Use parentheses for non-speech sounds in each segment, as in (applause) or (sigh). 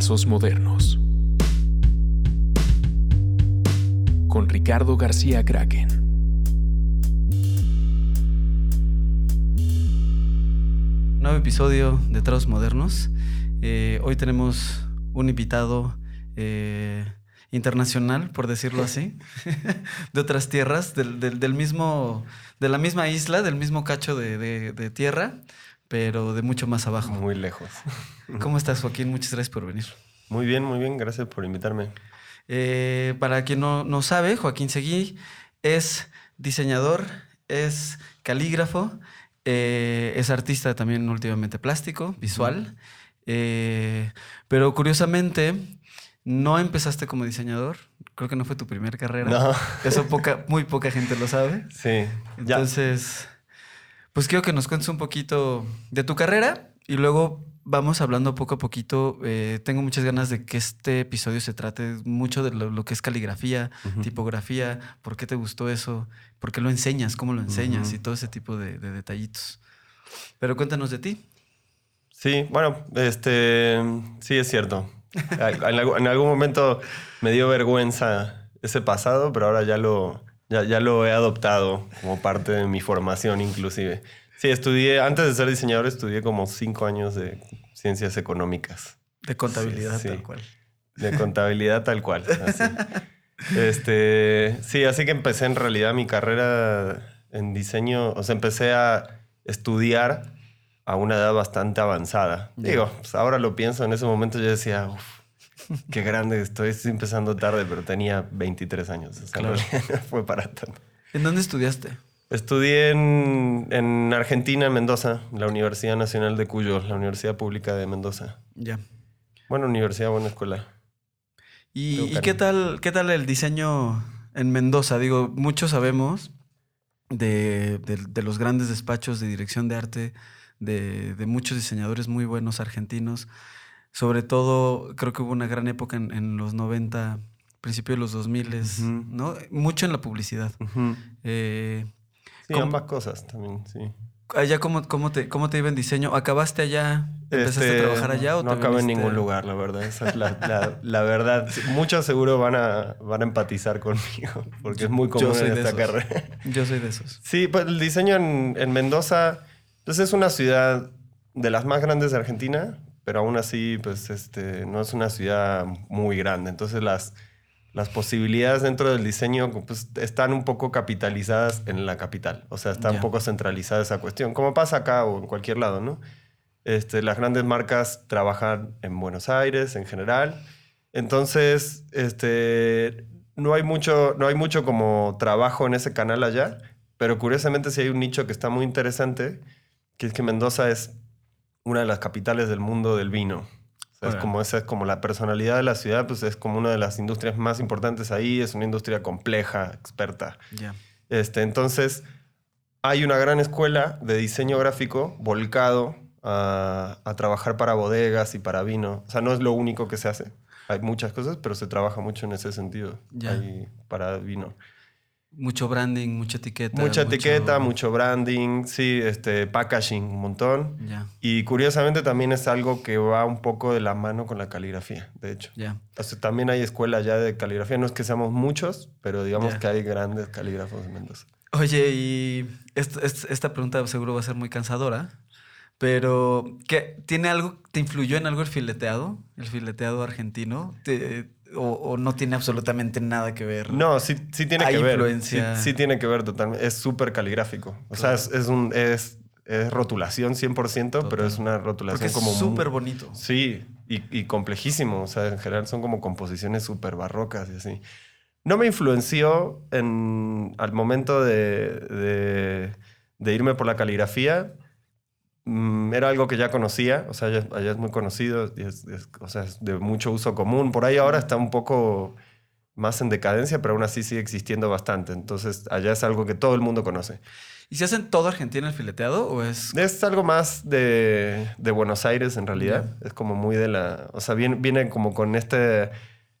Trazos Modernos. Con Ricardo García Kraken. Nuevo episodio de Trazos Modernos. Eh, hoy tenemos un invitado eh, internacional, por decirlo así, (laughs) de otras tierras, del, mismo, de la misma isla, del mismo cacho de tierra, pero de mucho más abajo. Muy lejos. ¿Cómo estás, Joaquín? Muchas gracias por venir. Muy bien, muy bien. Gracias por invitarme. Eh, para quien no, no sabe, Joaquín Seguí es diseñador, es calígrafo, eh, es artista también últimamente plástico, visual. Eh, pero curiosamente, no empezaste como diseñador. Creo que no fue tu primera carrera. No. Eso poca, muy poca gente lo sabe. Sí. Ya. Pues quiero que nos cuentes un poquito de tu carrera y luego vamos hablando poco a poquito. Eh, tengo muchas ganas de que este episodio se trate mucho de lo, lo que es caligrafía, tipografía, por qué te gustó eso, por qué lo enseñas, cómo lo enseñas y todo ese tipo de, de detallitos. Pero cuéntanos de ti. Sí, bueno, este, sí es cierto. (laughs) En algún momento me dio vergüenza ese pasado, pero ahora ya lo, ya, ya lo he adoptado como parte de mi formación inclusive. Sí, estudié, antes de ser diseñador, estudié como cinco años de ciencias económicas. De contabilidad, Sí, sí. tal cual. De contabilidad tal cual. así. (laughs) Este, sí, así que empecé en realidad mi carrera en diseño, o sea, empecé a estudiar a una edad bastante avanzada. Digo, pues ahora lo pienso, en ese momento yo decía, uff, (laughs) qué grande estoy, estoy empezando tarde, pero tenía 23 años. O sea, Claro. en (laughs) realidad no fue para tanto. ¿En dónde estudiaste? Estudié en, en Argentina, en Mendoza, en la Universidad Nacional de Cuyo, la Universidad Pública de Mendoza. Ya. Buena universidad, buena escuela. ¿Y, qué tal qué tal el diseño en Mendoza? Digo, muchos sabemos de, de- de los grandes despachos de dirección de arte, de, de muchos diseñadores muy buenos argentinos. Sobre todo, creo que hubo una gran época en, en los 90, principio de los 2000, Ujú. ¿no? Mucho en la publicidad. Ujú. Eh, Sí, ambas cosas también, sí. allá, ¿cómo, cómo, te, ¿cómo te iba en diseño? ¿Acabaste allá? ¿Empezaste Este, a trabajar allá o no acabé en ningún lugar, la verdad. Esa es la, la- la verdad. Muchos seguro van a, van a empatizar conmigo, (laughs) porque es muy común en esta esos. carrera. Yo soy de esos. Sí, pues el diseño en, en Mendoza, pues es una ciudad de las más grandes de Argentina, pero aún así, pues este, no es una ciudad muy grande. Entonces las, las posibilidades dentro del diseño pues, están un poco capitalizadas en la capital. O sea, está Ya. un poco centralizada esa cuestión, como pasa acá o en cualquier lado, ¿no? Este, las grandes marcas trabajan en Buenos Aires en general. Entonces, este, no, hay mucho, no hay mucho como trabajo en ese canal allá, pero curiosamente sí hay un nicho que está muy interesante, que es que Mendoza es una de las capitales del mundo del vino. O sea, es como esa es como la personalidad de la ciudad, pues es como una de las industrias más importantes ahí, es una industria compleja, experta. Ya. Este, entonces, hay una gran escuela de diseño gráfico volcado a, a trabajar para bodegas y para vino. O sea, no es lo único que se hace. Hay muchas cosas, pero se trabaja mucho en ese sentido. Ya. Ahí para vino. Mucho branding, mucha etiqueta. Mucha etiqueta, mucho branding, sí, este, packaging, un montón. Y curiosamente también es algo que va un poco de la mano con la caligrafía, de hecho. ya. O sea, también hay escuela ya de caligrafía. No es que seamos muchos, pero digamos que hay grandes calígrafos en Mendoza. Oye, y est- est- esta pregunta seguro va a ser muy cansadora, pero ¿qué, ¿tiene algo, te influyó en algo el fileteado? ¿El fileteado argentino? ¿Te- o, o no tiene absolutamente nada que ver? No, sí, sí tiene Hay que ver. influencia. Sí, sí tiene que ver totalmente. Es súper caligráfico. O sea, es, es un, es, es rotulación 100%, pero Total. es una Porque rotulación es como... súper bonito. Sí, y, y complejísimo. O sea, en general son como composiciones súper barrocas y así. No me influenció en, al momento de, de- de irme por la caligrafía. Mm, Era algo que ya conocía, o sea, ya, allá es muy conocido, y es, es- o sea, es de mucho uso común. Por ahí ahora está un poco más en decadencia, pero aún así sigue existiendo bastante. Entonces, allá es algo que todo el mundo conoce. ¿Y se hace en toda Argentina el fileteado o es...? Es algo más de, de Buenos Aires, en realidad. Es como muy de la... O sea, viene, viene como con este,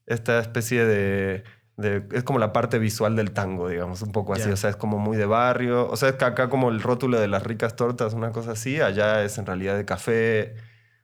esta especie de, de- Es como la parte visual del tango, digamos, un poco así. O sea, es como muy de barrio. O sea, es que acá como el rótulo de las ricas tortas, una cosa así. Allá es en realidad de café.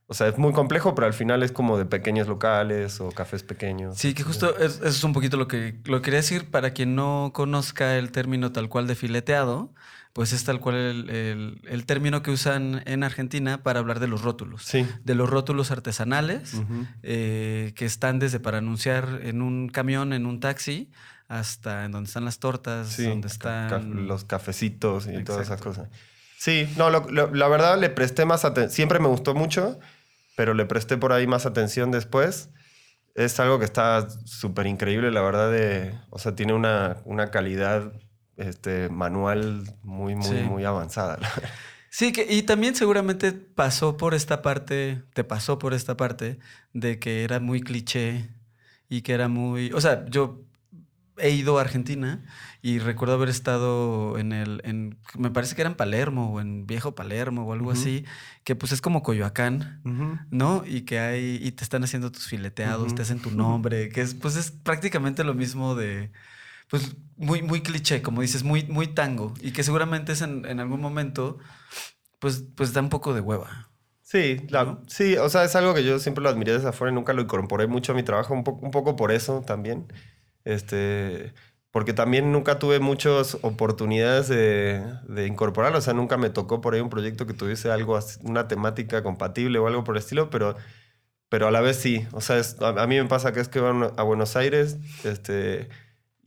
O sea, es muy complejo, pero al final es como de pequeños locales o cafés pequeños. Sí, que justo es- eso es un poquito lo que, lo que quería decir. Para quien no conozca el término tal cual de fileteado, pues es tal cual el, el- el término que usan en Argentina para hablar de los rótulos. Sí. De los rótulos artesanales eh, que están desde para anunciar en un camión, en un taxi, hasta en donde están las tortas, Sí, donde ca- están... los cafecitos y todas esas cosas. Sí, no, lo- lo- la verdad le presté más atención. Siempre me gustó mucho, pero le presté por ahí más atención después. Es algo que está súper increíble, la verdad. De, o sea, tiene una, una calidad este, manual muy, muy, Sí. muy avanzada. Sí, que, y también seguramente pasó por esta parte, te pasó por esta parte de que era muy cliché y que era muy... O sea, yo he ido a Argentina y recuerdo haber estado en el... En, me parece que era en Palermo o en Viejo Palermo o algo Ujú. así, que pues es como Coyoacán. ¿no? Y que hay, y te están haciendo tus fileteados, Ujú. te hacen tu nombre, que es, pues es prácticamente lo mismo de, pues muy, muy cliché, como dices, muy, muy tango, y que seguramente es en, en algún momento, pues, pues da un poco de hueva. Sí, la- ¿No? sí, o sea, es algo que yo siempre lo admiré desde afuera y nunca lo incorporé mucho a mi trabajo, un, po- un poco por eso también. Este, porque también nunca tuve muchas oportunidades de, de incorporarlo, o sea, nunca me tocó por ahí un proyecto que tuviese algo, así- una temática compatible o algo por el estilo, pero, pero a la vez sí, o sea, es- a, a mí me pasa que es que voy a Buenos Aires, este...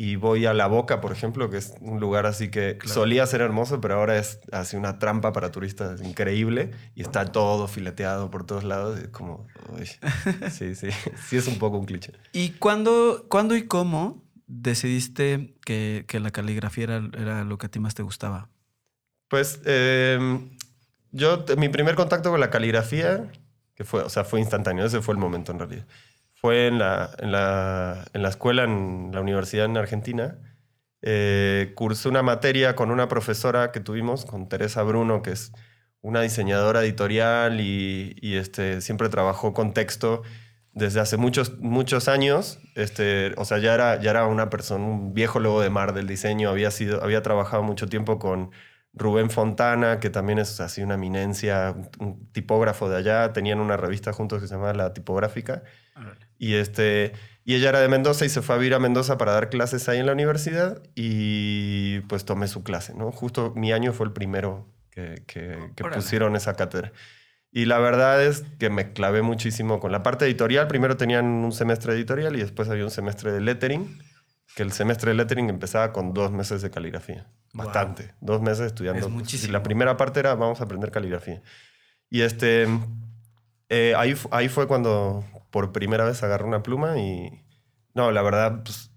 Y voy a La Boca, por ejemplo, que es un lugar así que Claro. solía ser hermoso, pero ahora es así una trampa para turistas increíble. Y está todo fileteado por todos lados. y es como, uy, (laughs) sí, sí, sí es un poco un cliché. ¿Y cuándo, cuándo y cómo decidiste que, que la caligrafía era, era lo que a ti más te gustaba? Pues eh, yo, mi primer contacto con la caligrafía, que fue, o sea, fue instantáneo, ese fue el momento en realidad. Fue en la, en la, en la escuela, en la universidad en Argentina. Eh, cursé una materia con una profesora que tuvimos, con Teresa Bruno, que es una diseñadora editorial y, y, este, siempre trabajó con texto desde hace muchos, muchos años. Este, o sea, ya era, ya era una persona, un viejo lobo de mar del diseño. Había, sido, había trabajado mucho tiempo con Rubén Fontana, que también es así una eminencia, un, tipógrafo de allá. Tenían una revista juntos que se llamaba La Tipográfica. Y, este, y ella era de Mendoza y se fue a vivir a Mendoza para dar clases ahí en la universidad y pues tomé su clase, ¿no? Justo mi año fue el primero que, que- que pusieron esa cátedra. Y la verdad es que me clavé muchísimo con la parte editorial. Primero tenían un semestre editorial y después había un semestre de lettering, que el semestre de lettering empezaba con dos meses de caligrafía. Wow. Bastante. Dos meses estudiando. Es y muchísimo. la primera parte era vamos a aprender caligrafía. Y este, eh, ahí, ahí fue cuando por primera vez agarré una pluma y... No, la verdad, pues,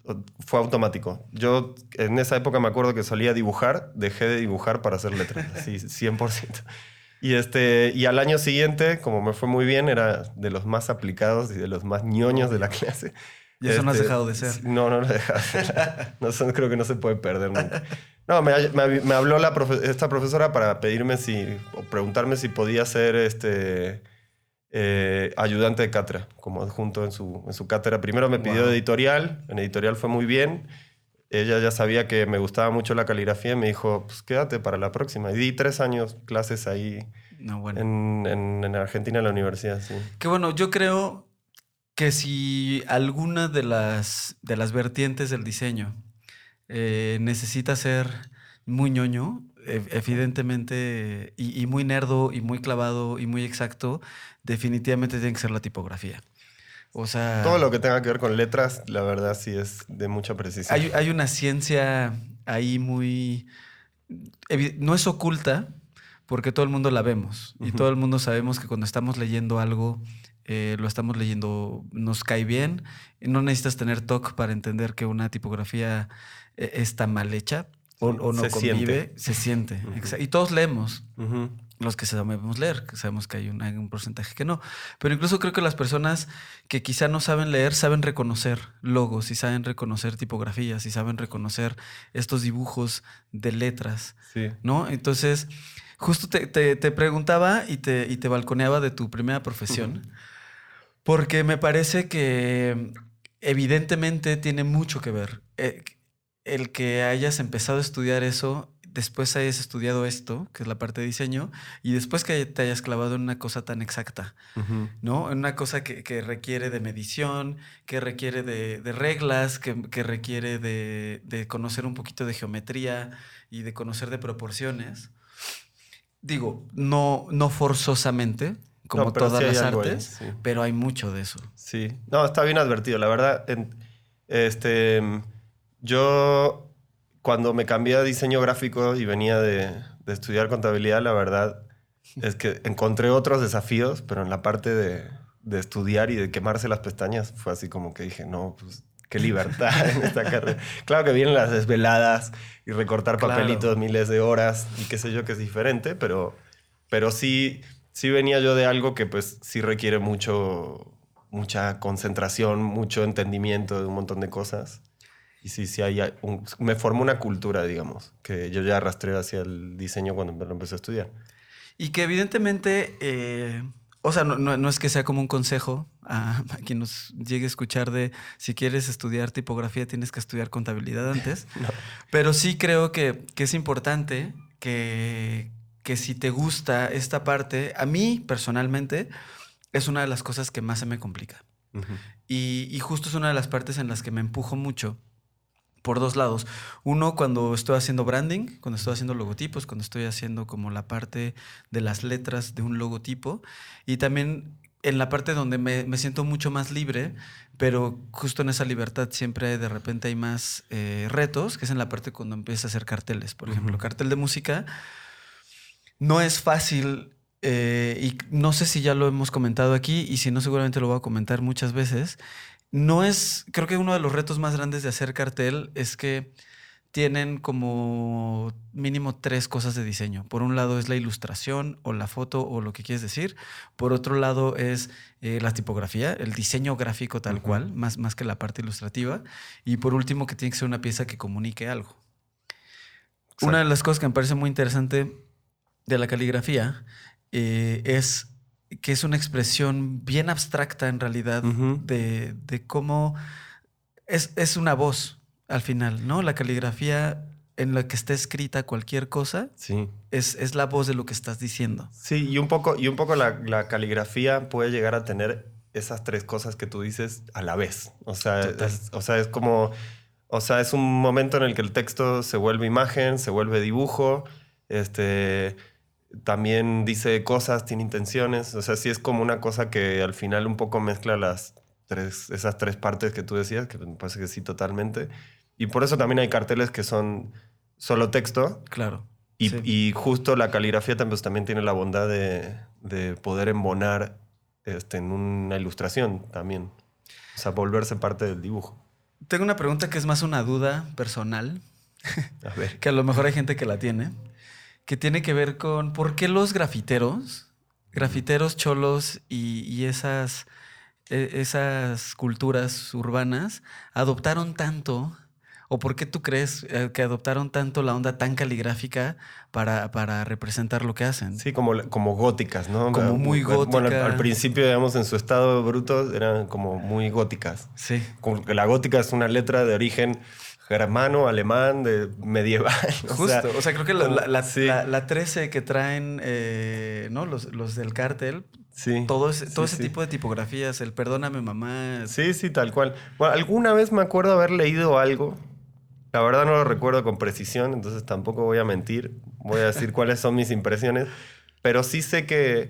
fue automático. Yo en esa época me acuerdo que solía dibujar, dejé de dibujar para hacer letras, así (laughs) 100%. Y, este, y al año siguiente, como me fue muy bien, era de los más aplicados y de los más ñoños de la clase. Y eso no has Este, dejado de ser. No, no lo he dejado de ser. (laughs) No, creo que no se puede perder nunca. No, me, me- me habló la profe- esta profesora para pedirme si, o preguntarme si podía ser este, eh, ayudante de cátedra, como adjunto en su, en su cátedra. Primero me pidió Wow. editorial, en editorial fue muy bien. Ella ya sabía que me gustaba mucho la caligrafía y me dijo, pues quédate para la próxima. Y di tres años clases ahí No, bueno. en, en, en Argentina, en la universidad, sí. Que bueno, yo creo que si alguna de las, de las vertientes del diseño eh, necesita ser muy ñoño, e- evidentemente, y, y muy nerdo, y muy clavado, y muy exacto, definitivamente tiene que ser la tipografía. O sea, Todo lo que tenga que ver con letras, la verdad sí es de mucha precisión. hay, hay una ciencia ahí muy... No es oculta, porque todo el mundo la vemos. Y todo el mundo sabemos que cuando estamos leyendo algo, eh, lo estamos leyendo, nos cae bien. No necesitas tener TOC para entender que una tipografía eh, está mal hecha o, no se convive. siente. Se siente. Y todos leemos los que sabemos leer, que sabemos que hay un, hay un porcentaje que no. Pero incluso creo que las personas que quizá no saben leer saben reconocer logos y saben reconocer tipografías y saben reconocer estos dibujos de letras, Sí. ¿no? Entonces, justo te, te- te preguntaba y te, y te balconeaba de tu primera profesión, porque me parece que evidentemente tiene mucho que ver. Eh, el que hayas empezado a estudiar eso después hayas estudiado esto, que es la parte de diseño, y después que te hayas clavado en una cosa tan exacta. ¿no? En una cosa que, que requiere de medición, que requiere de, de reglas, que, que requiere de, de conocer un poquito de geometría y de conocer de proporciones. Digo, no, no forzosamente, como No, todas sí las algo ahí, artes, sí. pero hay mucho de eso. Sí, no, está bien advertido. La verdad, en- este, yo cuando me cambié a diseño gráfico y venía de, de estudiar contabilidad, la verdad es que encontré otros desafíos, pero en la parte de, de estudiar y de quemarse las pestañas fue así como que dije, no, pues qué libertad en esta (laughs) carrera. Claro que vienen las desveladas y recortar Claro. papelitos miles de horas y qué sé yo que es diferente, pero, pero sí, sí venía yo de algo que pues sí requiere mucho, mucha concentración, mucho entendimiento de un montón de cosas. Y sí, sí, hay un- me formó una cultura, digamos, que yo ya arrastré hacia el diseño cuando me lo empecé a estudiar. Y que evidentemente, eh, o sea, no, no- no es que sea como un consejo a, a quien nos llegue a escuchar de si quieres estudiar tipografía tienes que estudiar contabilidad antes, (laughs) No. pero sí creo que, que es importante que, que si te gusta esta parte, a mí personalmente es una de las cosas que más se me complica. Y, y justo es una de las partes en las que me empujo mucho por dos lados. Uno, cuando estoy haciendo branding, cuando estoy haciendo logotipos, cuando estoy haciendo como la parte de las letras de un logotipo. Y también en la parte donde me, me siento mucho más libre, pero justo en esa libertad siempre de repente hay más eh, retos, que es en la parte cuando empiezas a hacer carteles. Por ejemplo, cartel de música no es fácil eh, y no sé si ya lo hemos comentado aquí y si no seguramente lo voy a comentar muchas veces. No es, creo que uno de los retos más grandes de hacer cartel es que tienen como mínimo tres cosas de diseño. Por un lado es la ilustración o la foto o lo que quieres decir. Por otro lado es eh, la tipografía, el diseño gráfico tal cual, más, más que la parte ilustrativa. Y por último que tiene que ser una pieza que comunique algo. Una de las cosas que me parece muy interesante de la caligrafía eh, es que es una expresión bien abstracta en realidad de, de cómo es, es una voz al final, ¿no? La caligrafía en la que esté escrita cualquier cosa Sí. es, es la voz de lo que estás diciendo. Sí, y un poco, y un poco la, la caligrafía puede llegar a tener esas tres cosas que tú dices a la vez. O sea, es, o sea, es como. O sea, es un momento en el que el texto se vuelve imagen, se vuelve dibujo. Este. También dice cosas, tiene intenciones. O sea, sí es como una cosa que al final un poco mezcla las tres, esas tres partes que tú decías, que me parece que sí, totalmente. Y por eso también hay carteles que son solo texto, Claro. y, Sí. y justo la caligrafía tam- pues, también tiene la bondad de, de poder embonar este, en una ilustración también. O sea, volverse parte del dibujo. Tengo una pregunta que es más una duda personal, (laughs) A ver. que a lo mejor hay gente que la tiene, que tiene que ver con por qué los grafiteros, grafiteros cholos y, y esas, e- esas culturas urbanas adoptaron tanto, o por qué tú crees eh, que adoptaron tanto la onda tan caligráfica para, para representar lo que hacen. Sí, como, como góticas, ¿no? Como muy Bueno, al- principio, digamos, en su estado bruto eran como muy góticas. Sí. Como que la gótica es una letra de origen germano, alemán, de medieval. (laughs) o Justo, sea, o sea, creo que la, la, la- sí. la 13 que traen eh, ¿no? los, los del cártel, sí, todo ese, todo sí, ese sí. tipo de tipografías, el perdóname mamá. Sí, sí, tal cual. Bueno, alguna vez me acuerdo haber leído algo. La verdad no lo recuerdo con precisión, entonces tampoco voy a mentir. Voy a decir cuáles son mis impresiones. Pero sí sé que,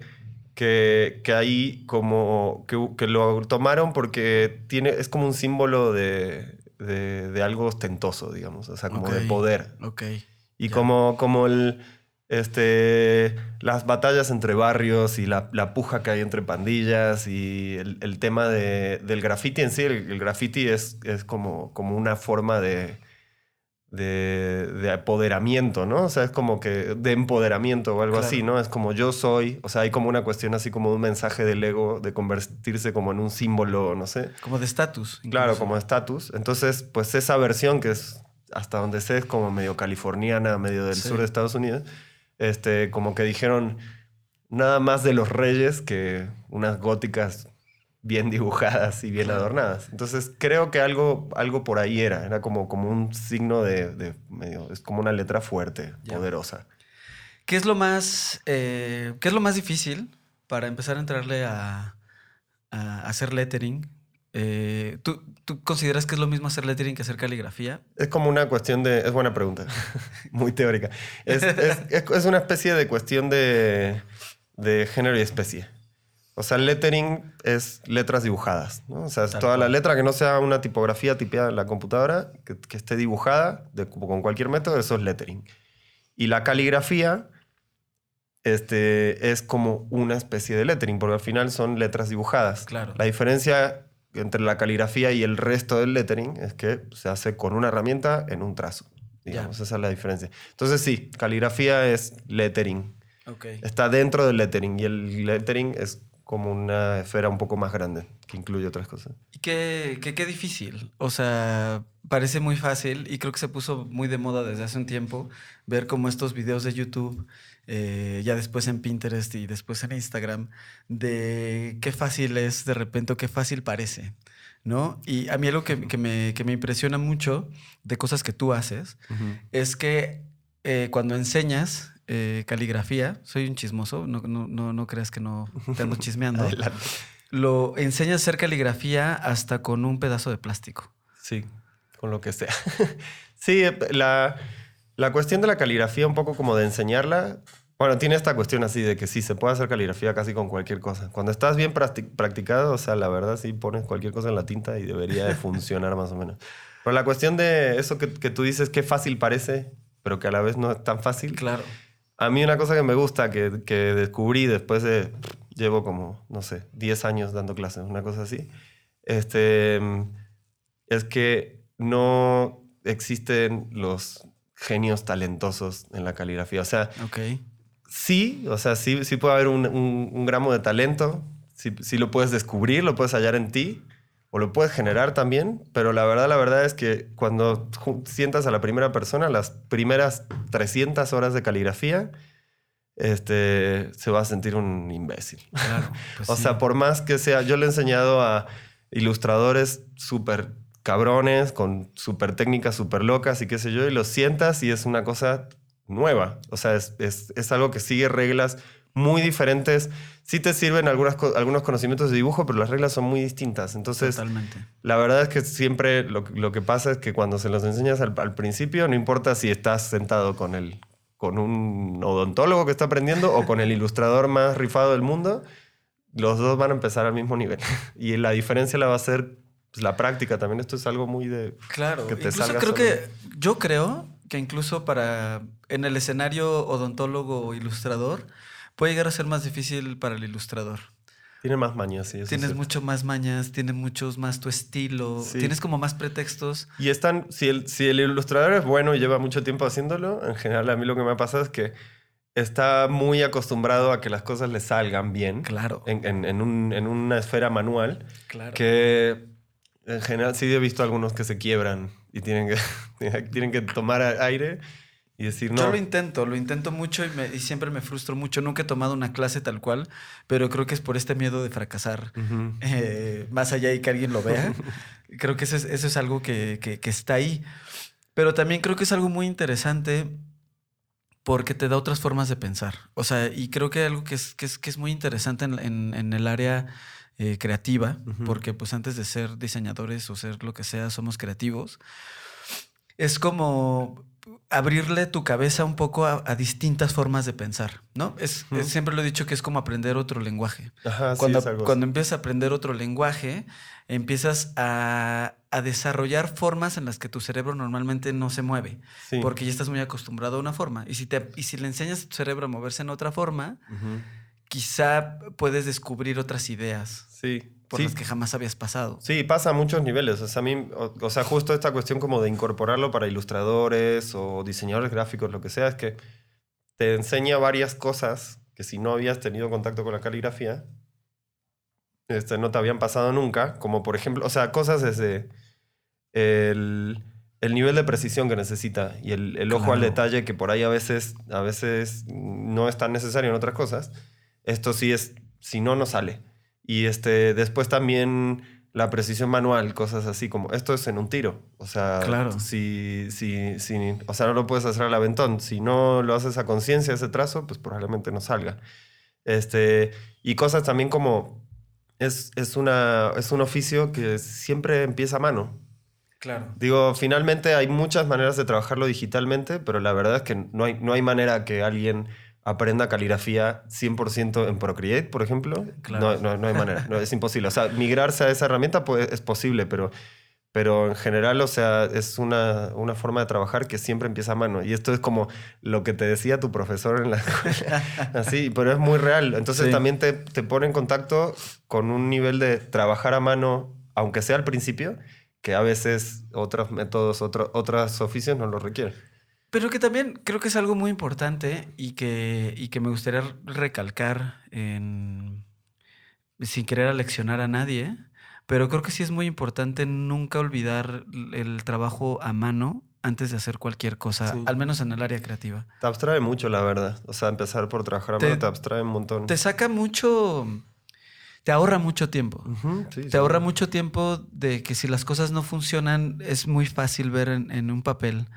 que, que ahí como que, que lo tomaron porque tiene, es como un símbolo de, de, de algo ostentoso, digamos. O sea, como de poder. Ok. Y como, como el, este, las batallas entre barrios y la, la puja que hay entre pandillas y el, el tema de- del graffiti en sí. El, el graffiti es, es como, como una forma de, de, de apoderamiento, ¿no? O sea, es como que de empoderamiento o algo Claro. así, ¿no? Es como yo soy, o sea, hay como una cuestión así como un mensaje del ego de convertirse como en un símbolo, no sé. Como de estatus. Claro, como estatus. Entonces, pues esa versión que es, hasta donde sé, es como medio californiana, medio del Sí. sur de Estados Unidos, este, como que dijeron nada más de los reyes que unas góticas bien dibujadas y bien adornadas. Entonces creo que algo, algo por ahí era, era como, como un signo de, de medio, es como una letra fuerte, Ya. poderosa. ¿Qué es lo más, eh, ¿qué es lo más difícil para empezar a entrarle a, a hacer lettering? Eh, ¿tú, ¿Tú consideras que es lo mismo hacer lettering que hacer caligrafía? Es como una cuestión de... Es buena pregunta. (laughs) Muy teórica. Es, es- es- es una especie de cuestión de, de género y especie. O sea, lettering es letras dibujadas. ¿no? O sea, es Tal toda la letra que no sea una tipografía tipeada en la computadora, que, que esté dibujada de- con cualquier método, eso es lettering. Y la caligrafía este, es como una especie de lettering, porque al final son letras dibujadas. Claro. La diferencia entre la caligrafía y el resto del lettering es que se hace con una herramienta en un trazo. Digamos, esa es la diferencia. Entonces sí, caligrafía es lettering. Ok. Está dentro del lettering y el lettering es como una esfera un poco más grande que incluye otras cosas. ¿Y qué, qué, qué difícil? O sea, parece muy fácil y creo que se puso muy de moda desde hace un tiempo ver como estos videos de YouTube, eh, ya después en Pinterest y después en Instagram, de qué fácil es de repente o qué fácil parece, ¿no? Y a mí algo que, que me, que me impresiona mucho de cosas que tú haces es que eh, cuando enseñas eh, caligrafía, soy un chismoso, no, no, no, no creas que no te ando (laughs) chismeando lo enseñas a hacer caligrafía hasta con un pedazo de plástico. Sí, con lo que sea. (laughs) sí, eh, la, la cuestión de la caligrafía, un poco como de enseñarla, bueno, tiene esta cuestión así de que sí, se puede hacer caligrafía casi con cualquier cosa. Cuando estás bien practi- practicado, o sea, la verdad sí pones cualquier cosa en la tinta y debería de funcionar (laughs) más o menos. Pero la cuestión de eso que, que tú dices, qué fácil parece, pero que a la vez no es tan fácil. Claro. A mí una cosa que me gusta, que, que descubrí después de, llevo como, no sé, 10 años dando clases, una cosa así, este, es que no existen los genios talentosos en la caligrafía. O sea, sí, o sea, sí, sí puede haber un, un- un gramo de talento, sí, sí lo puedes descubrir, lo puedes hallar en ti, o lo puedes generar también, pero la verdad, la verdad es que cuando sientas a la primera persona, las primeras 300 horas de caligrafía, este, se va a sentir un imbécil. Claro. (laughs) pues o sí. sea, por más que sea, yo le he enseñado a ilustradores súper cabrones, con súper técnicas súper locas y qué sé yo, y los sientas y es una cosa nueva. O sea, es, es- es algo que sigue reglas muy diferentes. Sí te sirven algunas, algunos conocimientos de dibujo, pero las reglas son muy distintas. Entonces, Totalmente. la verdad es que siempre lo, lo que pasa es que cuando se los enseñas al, al principio, no importa si estás sentado con, el, con un odontólogo que está aprendiendo o con el ilustrador más rifado del mundo, los dos van a empezar al mismo nivel. (laughs) Y la diferencia la va a ser pues, la práctica también. Esto es algo muy de... Claro. que te incluso salga creo solo. que, yo creo que incluso para, en el escenario odontólogo o ilustrador, puede llegar a ser más difícil para el ilustrador. Tiene más mañas, sí. eso Tienes mucho más mañas, tienes muchos más tu estilo, Sí. tienes como más pretextos. Y están, si el, si el ilustrador es bueno y lleva mucho tiempo haciéndolo, en general a mí lo que me ha pasado es que está muy acostumbrado a que las cosas le salgan bien. Claro. en, en- en un- en una esfera manual Claro. que en general sí he visto algunos que se quiebran y tienen que, (laughs) tienen que tomar aire y decir no. Yo lo intento, lo intento mucho y, me- y siempre me frustro mucho. Nunca he tomado una clase tal cual, pero creo que es por este miedo de fracasar. Eh, más allá y que alguien lo vea. (laughs) creo que eso es, eso es algo que, que- que está ahí. Pero también creo que es algo muy interesante porque te da otras formas de pensar. O sea, y creo que algo que es, que es, que es muy interesante en, en- en el área eh, creativa, porque pues antes de ser diseñadores o ser lo que sea, somos creativos, es como abrirle tu cabeza un poco a, a distintas formas de pensar, ¿no? Es, siempre lo he dicho que es como aprender otro lenguaje Ajá, sí, cuando, es algo cuando empiezas a aprender otro lenguaje, empiezas a, a desarrollar formas en las que tu cerebro normalmente no se mueve, Sí. porque ya estás muy acostumbrado a una forma. Y si, te, y si le enseñas a tu cerebro a moverse en otra forma, quizá puedes descubrir otras ideas Sí. Por sí. las que jamás habías pasado. Sí, pasa a muchos niveles. O sea, a mí, o, o sea, justo esta cuestión como de incorporarlo para ilustradores o diseñadores gráficos, lo que sea, es que te enseña varias cosas que si no habías tenido contacto con la caligrafía, este, no te habían pasado nunca. Como por ejemplo, o sea, cosas desde el, el nivel de precisión que necesita y el, el ojo al Claro. detalle que por ahí a veces, a veces no es tan necesario en otras cosas. Esto sí es, si no, no sale. Y este, después también la precisión manual, cosas así como esto es en un tiro. O sea, Claro. si, si, si, o sea, no lo puedes hacer al aventón. Si no lo haces a conciencia ese trazo, pues probablemente no salga. Este, y cosas también como es, es, una, es un oficio que siempre empieza a mano. Claro. Digo, finalmente hay muchas maneras de trabajarlo digitalmente, pero la verdad es que no hay, no hay manera que alguien aprenda caligrafía 100% en Procreate, por ejemplo. Claro. No, no, no hay manera, no, es imposible. O sea, migrarse a esa herramienta pues, es posible, pero, pero en general, o sea, es una, una forma de trabajar que siempre empieza a mano. Y esto es como lo que te decía tu profesor en la escuela. (laughs) Así, pero es muy real. Entonces Sí. también te, te pone en contacto con un nivel de trabajar a mano, aunque sea al principio, que a veces otros métodos, otro, otros oficios no lo requieren. Pero que también creo que es algo muy importante y que, y que me gustaría recalcar en, sin querer aleccionar a nadie, pero creo que sí es muy importante nunca olvidar el trabajo a mano antes de hacer cualquier cosa, Sí. al menos en el área creativa. Te abstrae mucho, la verdad. O sea, empezar por trabajar a Te- mano te abstrae un montón. Te saca mucho, te ahorra mucho tiempo. Sí, Te sí. ahorra mucho tiempo de que si las cosas no funcionan, es muy fácil ver en, en un papel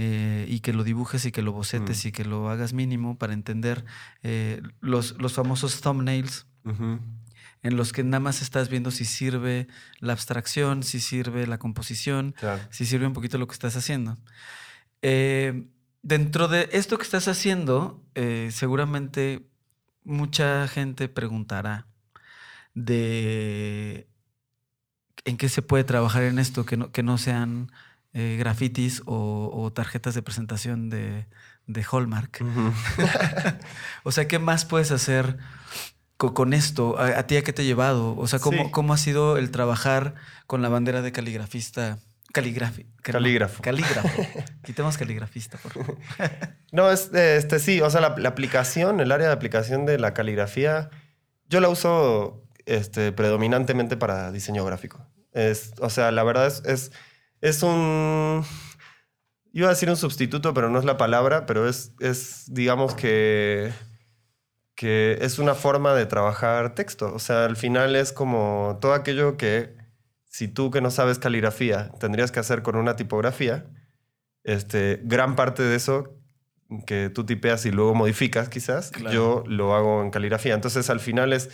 eh, y que lo dibujes y que lo bocetes Mm. y que lo hagas mínimo para entender eh, los, los famosos thumbnails en los que nada más estás viendo si sirve la abstracción, si sirve la composición, Claro. si sirve un poquito lo que estás haciendo. Eh, dentro de esto que estás haciendo, eh, seguramente mucha gente preguntará de en qué se puede trabajar en esto, que no, que no sean eh, grafitis o, o tarjetas de presentación de, de Hallmark. (laughs) O sea, ¿qué más puedes hacer co- con, esto? ¿A, a ti a qué te ha llevado? O sea, ¿cómo, Sí. ¿cómo ha sido el trabajar con la bandera de caligrafista? Caligrafi, Calígrafo. calígrafo. (laughs) Quitemos caligrafista, por favor. (laughs) No, es, eh, este, sí, o sea, la, la aplicación, el área de aplicación de la caligrafía, yo la uso este, predominantemente para diseño gráfico. Es, o sea, la verdad es, es, es un... Iba a decir un sustituto, pero no es la palabra, pero es, es digamos que, que es una forma de trabajar texto. O sea, al final es como todo aquello que si tú que no sabes caligrafía tendrías que hacer con una tipografía, este, gran parte de eso que tú tipeas y luego modificas quizás, Claro. yo lo hago en caligrafía. Entonces al final es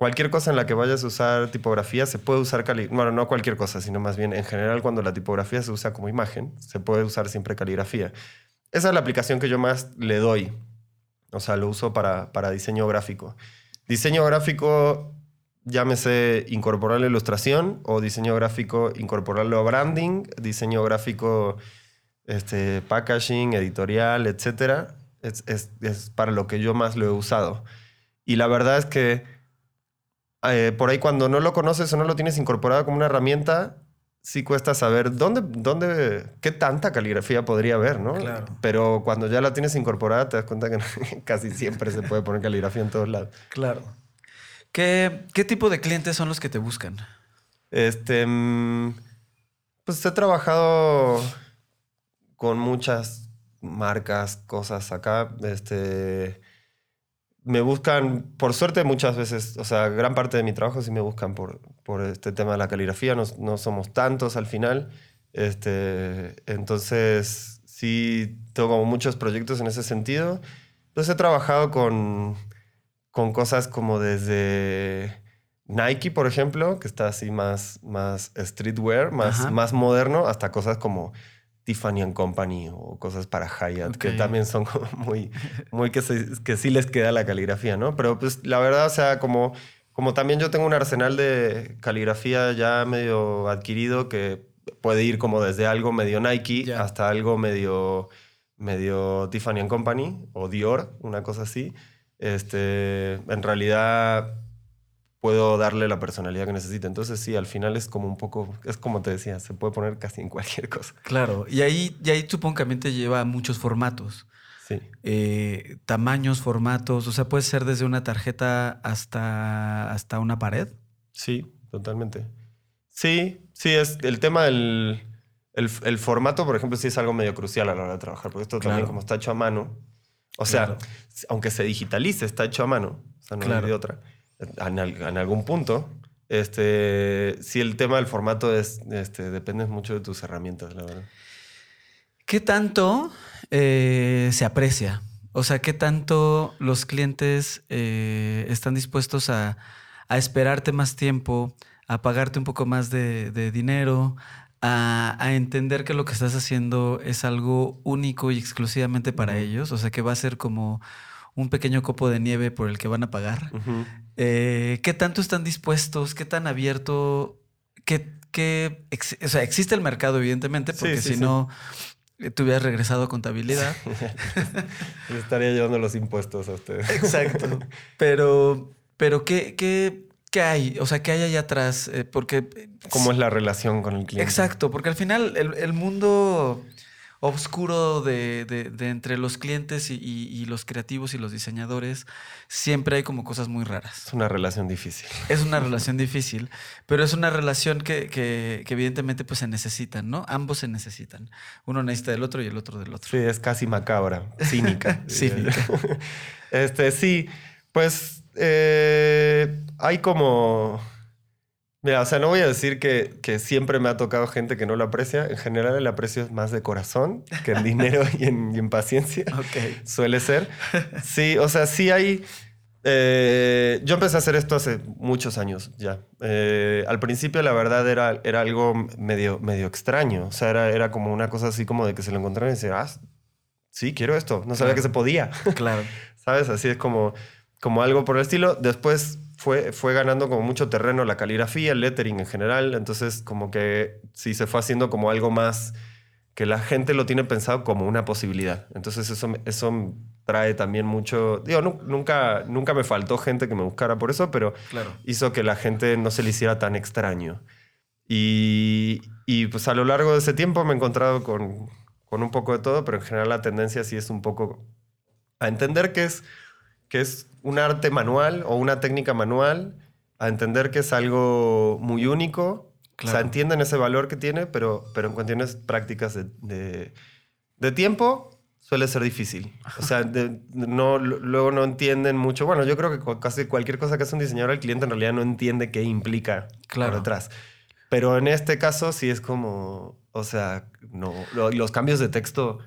cualquier cosa en la que vayas a usar tipografía se puede usar caligrafía. Bueno, no cualquier cosa, sino más bien en general cuando la tipografía se usa como imagen, se puede usar siempre caligrafía. Esa es la aplicación que yo más le doy. O sea, lo uso para, para diseño gráfico. Diseño gráfico, llámese incorporar la ilustración o diseño gráfico, incorporarlo a branding, diseño gráfico, este, packaging, editorial, etc. Es, es- es para lo que yo más lo he usado. Y la verdad es que eh, por ahí cuando no lo conoces o no lo tienes incorporado como una herramienta, sí cuesta saber dónde, dónde, qué tanta caligrafía podría haber, ¿no? Claro. Pero cuando ya la tienes incorporada te das cuenta que (laughs) casi siempre se puede poner caligrafía en todos lados. Claro. ¿Qué, ¿Qué tipo de clientes son los que te buscan? Este, mm, pues he trabajado con muchas marcas, cosas acá. Este, me buscan, por suerte muchas veces, o sea, gran parte de mi trabajo sí me buscan por, por este tema de la caligrafía. No, no somos tantos al final. Este, entonces, sí, tengo como muchos proyectos en ese sentido. Entonces he trabajado con, con cosas como desde Nike, por ejemplo, que está así más, más streetwear, más, Ajá. más moderno, hasta cosas como Tiffany and Company o cosas para Hyatt, que también son como muy, muy que, se- que sí les queda la caligrafía, ¿no? Pero pues la verdad, o sea, como, como también yo tengo un arsenal de caligrafía ya medio adquirido que puede ir como desde algo medio Nike hasta algo medio, medio Tiffany and Company o Dior, una cosa así. Este, en realidad puedo darle la personalidad que necesite. Entonces sí, al final es como un poco, es como te decía, se puede poner casi en cualquier cosa. Claro. Y ahí, y ahí supongo que también te lleva a muchos formatos. Sí. Eh, tamaños, formatos. O sea, puede ser desde una tarjeta hasta, hasta una pared. Sí, totalmente. Sí, sí, es el tema del el, el formato, por ejemplo, sí es algo medio crucial a la hora de trabajar, porque esto también como está hecho a mano, o sea, Claro. aunque se digitalice, está hecho a mano, o sea, no Claro. hay de otra. En, al- en algún punto. Este, si el tema del formato es, este, depende mucho de tus herramientas, la verdad. ¿Qué tanto eh, se aprecia? O sea, ¿qué tanto los clientes eh, están dispuestos a, a esperarte más tiempo, a pagarte un poco más de, de dinero, a, a entender que lo que estás haciendo es algo único y exclusivamente para ellos? O sea, que va a ser como un pequeño copo de nieve por el que van a pagar. Eh, ¿Qué tanto están dispuestos? ¿Qué tan abierto? ¿Qué, qué ex- o sea, existe el mercado, evidentemente, porque sí, si sí. no, eh, tú hubieras regresado a contabilidad. (laughs) Les estaría llevando los impuestos a ustedes. Exacto. Pero, pero ¿qué, qué, qué hay? O sea, ¿qué hay allá atrás? Eh, porque. ¿Cómo es la relación con el cliente? Exacto, porque al final el, el mundo oscuro de, de- de entre los clientes y, y- y los creativos y los diseñadores, siempre hay como cosas muy raras. Es una relación difícil. Es una relación difícil, pero es una relación que, que- que evidentemente pues se necesitan, ¿no? Ambos se necesitan. Uno necesita del otro y el otro del otro. Sí, es casi macabra, cínica. (laughs) Cínica. (laughs) este, sí, pues eh, hay como... Mira, o sea, no voy a decir que, que siempre me ha tocado gente que no lo aprecia. En general el aprecio es más de corazón que en dinero y en, y en paciencia. (laughs) Ok. Suele ser. Sí, o sea, sí hay... eh, yo empecé a hacer esto hace muchos años ya. Eh, al principio, la verdad, era, era algo medio, medio extraño. O sea, era, era como una cosa así como de que se lo encontraron y decían, ah, sí, quiero esto. No sabía Claro. que se podía. Claro. (laughs) ¿Sabes? Así es como, como algo por el estilo. Después fue, fue ganando como mucho terreno la caligrafía, el lettering en general. Entonces, como que sí se fue haciendo como algo más que la gente lo tiene pensado como una posibilidad. Entonces, eso, eso trae también mucho. Digo, nu- nunca, nunca me faltó gente que me buscara por eso, pero Claro. hizo que la gente no se le hiciera tan extraño. Y, y, pues a lo largo de ese tiempo me he encontrado con, con un poco de todo, pero en general la tendencia sí es un poco a entender que es, que es un arte manual o una técnica manual, a entender que es algo muy único. O sea, Claro. entienden ese valor que tiene, pero, pero en cuestiones prácticas de, de, de tiempo suele ser difícil. O sea, de- no, luego no entienden mucho. Bueno, yo creo que casi cualquier cosa que hace un diseñador, el cliente en realidad no entiende qué implica Claro. por detrás. Pero en este caso sí es como, o sea, no, lo- los cambios de texto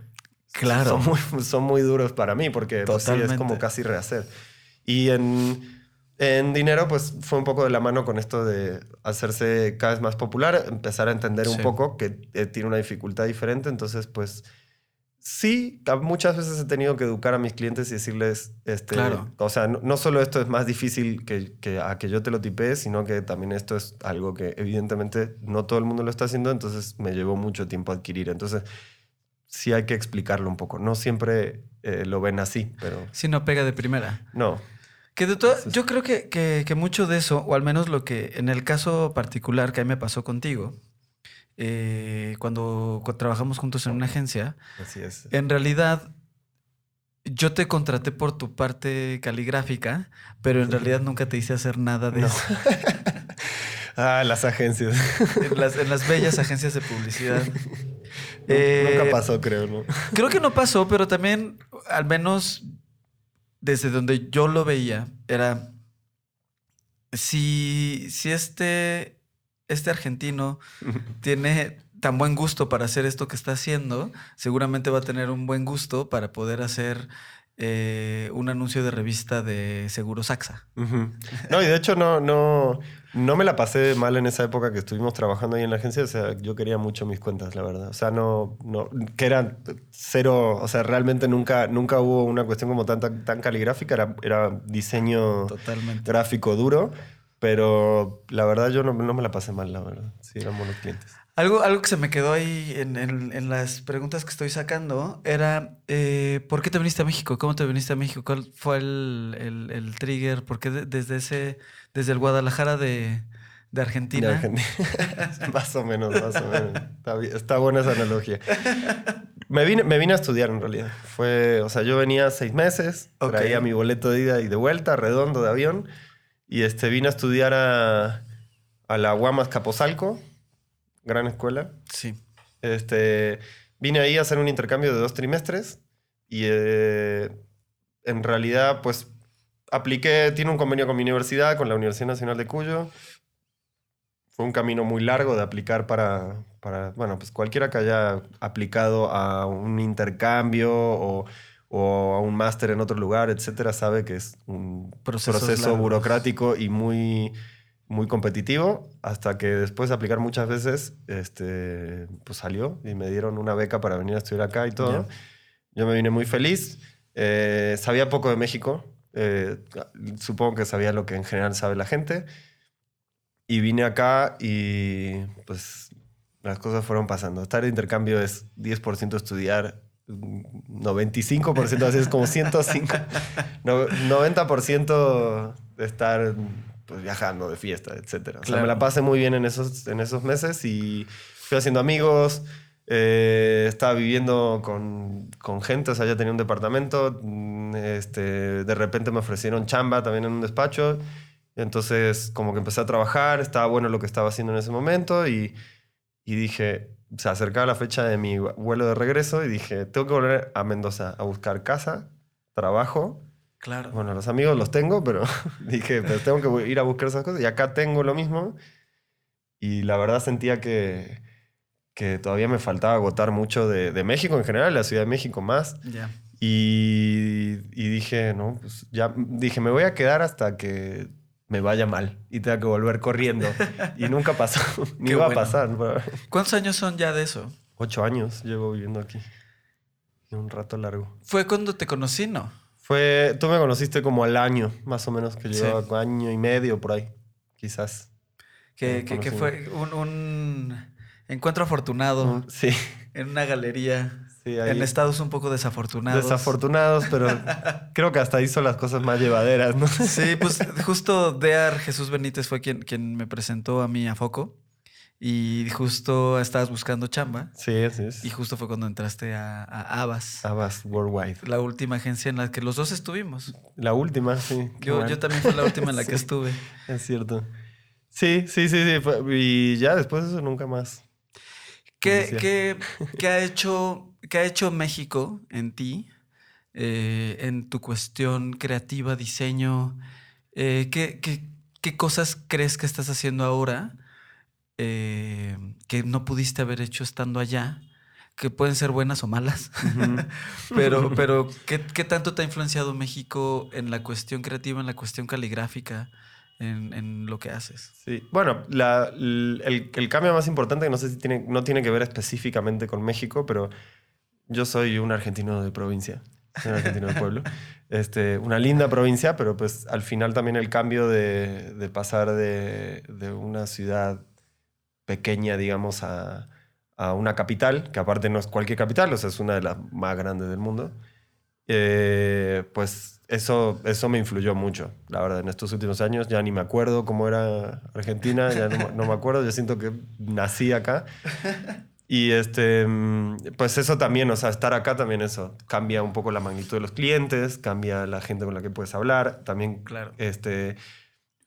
Claro. son, muy, son muy duros para mí porque pues, sí, es como casi rehacer. Y en, en dinero, pues fue un poco de la mano con esto de hacerse cada vez más popular, empezar a entender un Sí. poco que eh, tiene una dificultad diferente. Entonces, pues sí, muchas veces he tenido que educar a mis clientes y decirles, este, Claro. o sea, no, no solo esto es más difícil que, que a que yo te lo tipee, sino que también esto es algo que evidentemente no todo el mundo lo está haciendo, entonces me llevó mucho tiempo adquirir. Entonces, sí hay que explicarlo un poco. No siempre eh, lo ven así, pero Sí, no pega de primera. no. Que de todo, yo creo que, que- que mucho de eso, o al menos lo que en el caso particular que a mí me pasó contigo, eh, cuando, cu- trabajamos juntos en una agencia, Así es. en realidad yo te contraté por tu parte caligráfica, pero en realidad (laughs) nunca te hice hacer nada de No. eso. (laughs) Ah, las agencias. En las, en las bellas (laughs) agencias de publicidad. Eh, Nunca pasó, creo, ¿no? Creo que no pasó, pero también, al menos desde donde yo lo veía, era si, si este, este argentino (laughs) tiene tan buen gusto para hacer esto que está haciendo, seguramente va a tener un buen gusto para poder hacer eh, un anuncio de revista de Seguros AXA. Ujú. No, y de hecho no, no, no me la pasé mal en esa época que estuvimos trabajando ahí en la agencia. O sea, yo quería mucho mis cuentas, la verdad. O sea, no, no que eran cero, o sea, realmente nunca, nunca hubo una cuestión como tan, tan, tan caligráfica. Era, era diseño Totalmente. gráfico duro, pero la verdad yo no, no me la pasé mal, la verdad. Sí, eran buenos clientes. Algo, algo que se me quedó ahí en, en- en las preguntas que estoy sacando era, eh, ¿por qué te viniste a México? ¿Cómo te viniste a México? ¿Cuál fue el, el- el trigger? ¿Por qué de- desde, ese, desde el Guadalajara de, de Argentina? De Argentina. (laughs) más o menos, más o menos. Está, está buena esa analogía. Me vine, me vine a estudiar en realidad. Fue, o sea, yo venía seis meses, Ok. traía mi boleto de ida y de vuelta, redondo de avión, y este, vine a estudiar a, a la Guamas Capozalco, gran escuela. Sí. Este, vine ahí a hacer un intercambio de dos trimestres y eh, en realidad, pues, apliqué, tiene un convenio con mi universidad, con la Universidad Nacional de Cuyo. Fue un camino muy largo de aplicar para, para bueno, pues cualquiera que haya aplicado a un intercambio o, o a un máster en otro lugar, etcétera, sabe que es un Procesos proceso largos. burocrático y muy, muy competitivo, hasta que después de aplicar muchas veces, este, pues salió y me dieron una beca para venir a estudiar acá y todo. Yo me vine muy feliz. Eh, sabía poco de México. Eh, supongo que sabía lo que en general sabe la gente. Y vine acá y pues las cosas fueron pasando. Estar de intercambio es 10% estudiar, mm, 95% así es como 105. No- 90% de estar pues, viajando, de fiesta, etc. O sea, Claro. me la pasé muy bien en esos, en esos meses y fui haciendo amigos. Eh, estaba viviendo con, con gente, o sea, ya tenía un departamento. mm, Este, de repente me ofrecieron chamba también en un despacho. Entonces, como que empecé a trabajar, estaba bueno lo que estaba haciendo en ese momento y, y dije, se acercaba la fecha de mi vuelo de regreso y dije, tengo que volver a Mendoza a buscar casa, trabajo. Claro. Bueno, los amigos los tengo, pero (laughs) dije, pero tengo que ir a buscar esas cosas y acá tengo lo mismo. Y la verdad sentía que, que todavía me faltaba agotar mucho de, de México en general, la Ciudad de México más. Y, y dije, no, pues ya, dije, me voy a quedar hasta que me vaya mal y tenga que volver corriendo. (laughs) Y nunca pasó, (laughs) ni va bueno. a pasar. ¿Cuántos años son ya de eso? Ocho años llevo viviendo aquí. Un rato largo. Fue cuando te conocí, ¿no? Fue, tú me conociste como al año, más o menos, que Sí. llevaba año y medio por ahí, quizás. Que, que- que fue un, un encuentro afortunado Sí, en una galería. sí, ahí. En estados un poco desafortunados. Desafortunados, pero (laughs) creo que hasta hizo las cosas más llevaderas, ¿no? Sí, pues (laughs) justo Dear Jesús Benítez fue quien, quien me presentó a mí a Foco. Y justo estabas buscando chamba. Sí, sí. sí. Y justo fue cuando entraste a, a Abbas, Abbas Worldwide. la última agencia en la que los dos estuvimos. La última, sí. Yo, también fue la última en la (laughs) que estuve. Es cierto. Sí, sí, sí, sí. y ya después de eso nunca más. ¿Qué, qué- qué ha hecho, qué ha hecho México en ti, eh, en tu cuestión creativa, diseño? Eh, ¿qué, qué- qué cosas crees que estás haciendo ahora eh, que no pudiste haber hecho estando allá? Que pueden ser buenas o malas. (laughs) pero, pero ¿qué, qué tanto te ha influenciado México en la cuestión creativa, en la cuestión caligráfica, en, en lo que haces? Sí. Bueno, la- el, cambio más importante, que no sé si tiene, no tiene que ver específicamente con México, pero yo soy un argentino de provincia, un argentino de pueblo. (laughs) Este, una linda provincia, pero pues al final también el cambio de, de pasar de, de una ciudad pequeña, digamos, a, a una capital, que aparte no es cualquier capital, o sea, es una de las más grandes del mundo. Eh, pues eso, eso me influyó mucho, la verdad, en estos últimos años. Ya ni me acuerdo cómo era Argentina, ya no, me- no me acuerdo, yo siento que nací acá. Y este, mm, pues eso también, o sea, estar acá también eso, cambia un poco la magnitud de los clientes, cambia la gente con la que puedes hablar, también Claro. este,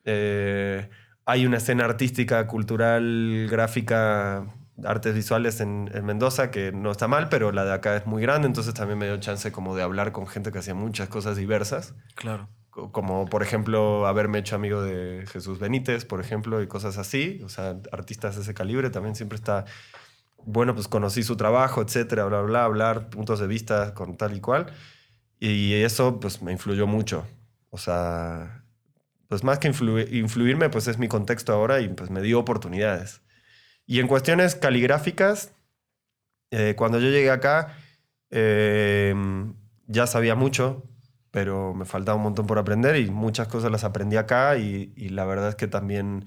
eh, hay una escena artística, cultural, gráfica, artes visuales en, en Mendoza que no está mal, pero la de acá es muy grande, entonces también me dio chance como de hablar con gente que hacía muchas cosas diversas, Claro. co- como por ejemplo haberme hecho amigo de Jesús Benítez, por ejemplo, y cosas así, o sea, artistas de ese calibre también siempre está, bueno, pues conocí su trabajo, etcétera, bla, bla, bla, hablar puntos de vista con tal y cual, y eso pues me influyó mucho, o sea, pues más que influ- influirme, pues es mi contexto ahora y pues me dio oportunidades. Y en cuestiones caligráficas, eh, cuando yo llegué acá, eh, ya sabía mucho, pero me faltaba un montón por aprender y muchas cosas las aprendí acá y, y la verdad es que también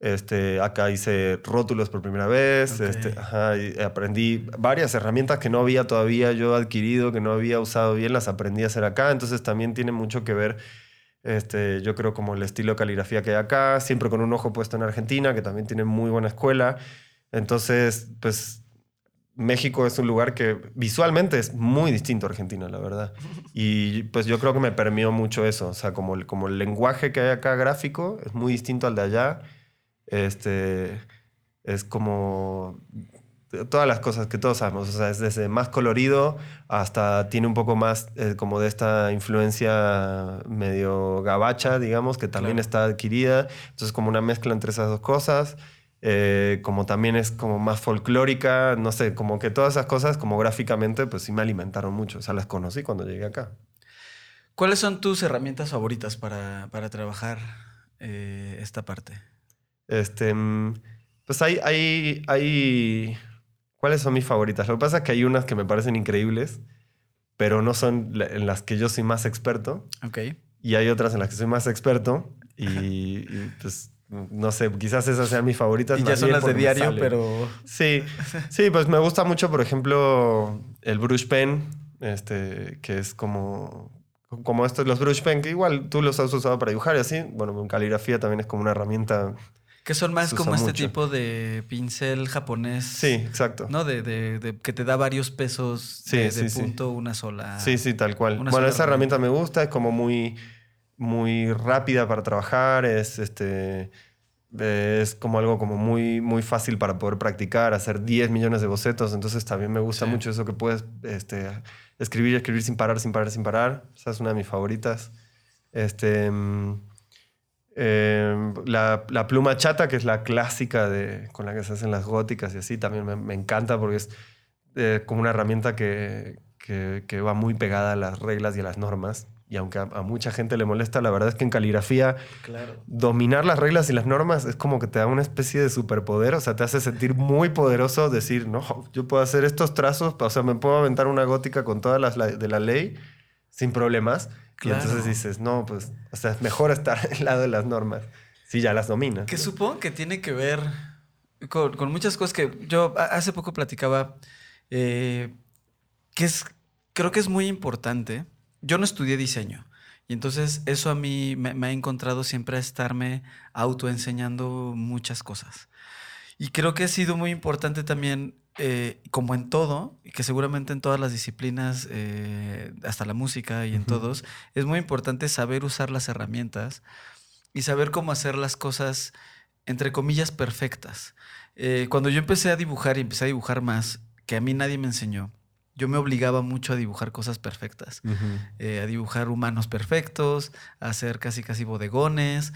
este, acá hice rótulos por primera vez, este, ajá, aprendí varias herramientas que no había todavía yo adquirido, que no había usado bien, las aprendí a hacer acá, entonces también tiene mucho que ver este, yo creo como el estilo de caligrafía que hay acá, siempre con un ojo puesto en Argentina, que también tiene muy buena escuela. Entonces, pues México es un lugar que visualmente es muy distinto a Argentina, la verdad. (laughs) Y pues yo creo que me permeó mucho eso, o sea, como el, como el lenguaje que hay acá gráfico es muy distinto al de allá. Este, es como todas las cosas que todos sabemos. O sea, es desde más colorido hasta tiene un poco más eh, como de esta influencia medio gabacha, digamos, que también Claro. está adquirida. Entonces, como una mezcla entre esas dos cosas. Eh, como también es como más folclórica, no sé, como que todas esas cosas, como gráficamente, pues sí me alimentaron mucho. O sea, las conocí cuando llegué acá. ¿Cuáles son tus herramientas favoritas para, para trabajar eh, esta parte? Este, mm, pues hay, hay, hay... ¿Cuáles son mis favoritas? Lo que pasa es que hay unas que me parecen increíbles, pero no son en las que yo soy más experto. Ok. Y hay otras en las que soy más experto. Y, y, pues, no sé, quizás esas sean mis favoritas. Y ya son las de diario, pero... Sí, sí, pues me gusta mucho, por ejemplo, el brush pen, este, que es como, como estos, los brush pen, que igual tú los has usado para dibujar y así. Bueno, en caligrafía también es como una herramienta. Que son más como este mucho. tipo de pincel japonés. Sí, exacto. ¿No? De, de- de- que te da varios pesos Sí, de, de sí, sí. punto, una sola. Sí, sí, tal cual. Bueno, esa herramienta me gusta, es como muy, muy rápida para trabajar, es este es como algo como muy, muy fácil para poder practicar, hacer 10 millones de bocetos, entonces también me gusta mucho eso que puedes este, escribir y escribir sin parar, sin parar, sin parar. Esa es una de mis favoritas. Este, mm, eh, la, la pluma chata, que es la clásica de, con la que se hacen las góticas y así, también me, me encanta porque es eh, como una herramienta que, que, que va muy pegada a las reglas y a las normas. Y aunque a, a mucha gente le molesta, la verdad es que en caligrafía Claro. dominar las reglas y las normas es como que te da una especie de superpoder, o sea, te hace sentir muy poderoso decir, no, yo puedo hacer estos trazos, o sea, me puedo aventar una gótica con todas las la- de la ley sin problemas. Claro. Y entonces dices, no, pues, o sea, es mejor estar (laughs) al lado de las normas si ya las dominas. Que supongo que tiene que ver con, con muchas cosas que yo hace poco platicaba, eh, que es, creo que es muy importante. Yo no estudié diseño y entonces eso a mí me, me ha encontrado siempre a estarme autoenseñando muchas cosas. Y creo que ha sido muy importante también, eh, como en todo, y que seguramente en todas las disciplinas, eh, hasta la música y en todos, es muy importante saber usar las herramientas y saber cómo hacer las cosas, entre comillas, perfectas. Eh, cuando yo empecé a dibujar y empecé a dibujar más, que a mí nadie me enseñó, yo me obligaba mucho a dibujar cosas perfectas eh, a dibujar humanos perfectos, a hacer casi casi bodegones.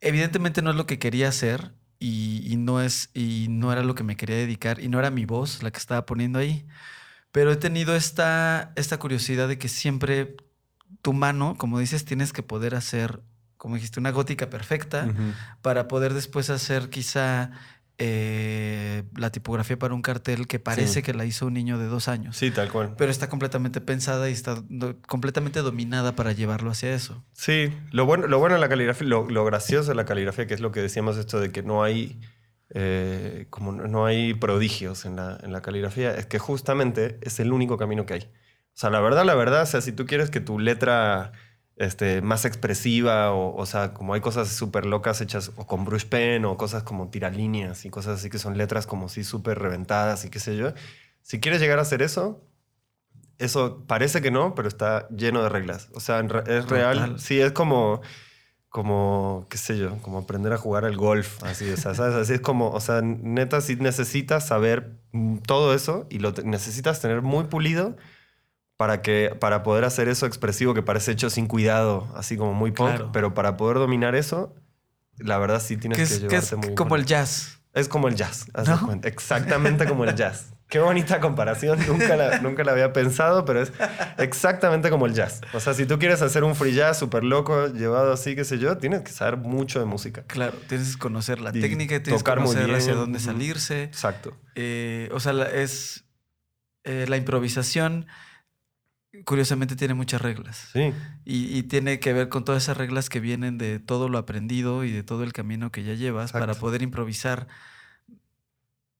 Evidentemente no es lo que quería hacer y, y no es y no era lo que me quería dedicar y no era mi voz la que estaba poniendo ahí. Pero he tenido esta, esta curiosidad de que siempre tu mano, como dices, tienes que poder hacer, como dijiste, una gótica perfecta para poder después hacer quizá eh, la tipografía para un cartel que parece Sí. que la hizo un niño de dos años Sí, tal cual. pero está completamente pensada y está do- completamente dominada para llevarlo hacia eso. Sí, lo bueno, lo bueno de la caligrafía, lo, lo gracioso de la caligrafía, que es lo que decíamos esto de que no hay, eh, como no no hay prodigios en la, en la caligrafía, es que justamente es el único camino que hay. O sea, la verdad, la verdad, o sea, si tú quieres que tu letra este, más expresiva, o, o sea, como hay cosas súper locas hechas o con brush pen, o cosas como tiralíneas y cosas así que son letras como sí súper reventadas y qué sé yo, si quieres llegar a hacer eso, eso parece que no, pero está lleno de reglas. O sea, es real. Total. Sí, es como, como, qué sé yo, como aprender a jugar al golf. Así, o sea, ¿sabes? Así es como, o sea, neta, sí necesitas saber mm, todo eso y lo necesitas tener muy pulido para, que, para poder hacer eso expresivo que parece hecho sin cuidado, así como muy punk. Claro. Pero para poder dominar eso, la verdad sí tienes Que que, es, que llevarte es muy bien como el jazz. es como el jazz, ¿No? exactamente como el jazz. (laughs) Qué bonita comparación, nunca la, nunca la había pensado, pero es exactamente como el jazz. O sea, si tú quieres hacer un free jazz súper loco, llevado así, qué sé yo, tienes que saber mucho de música. Claro, tienes que conocer la Y técnica, tienes que conocer hacia dónde salirse. Exacto. Eh, o sea, es eh, la improvisación. Curiosamente tiene muchas reglas. Sí, Y, y tiene que ver con todas esas reglas que vienen de todo lo aprendido y de todo el camino que ya llevas para poder improvisar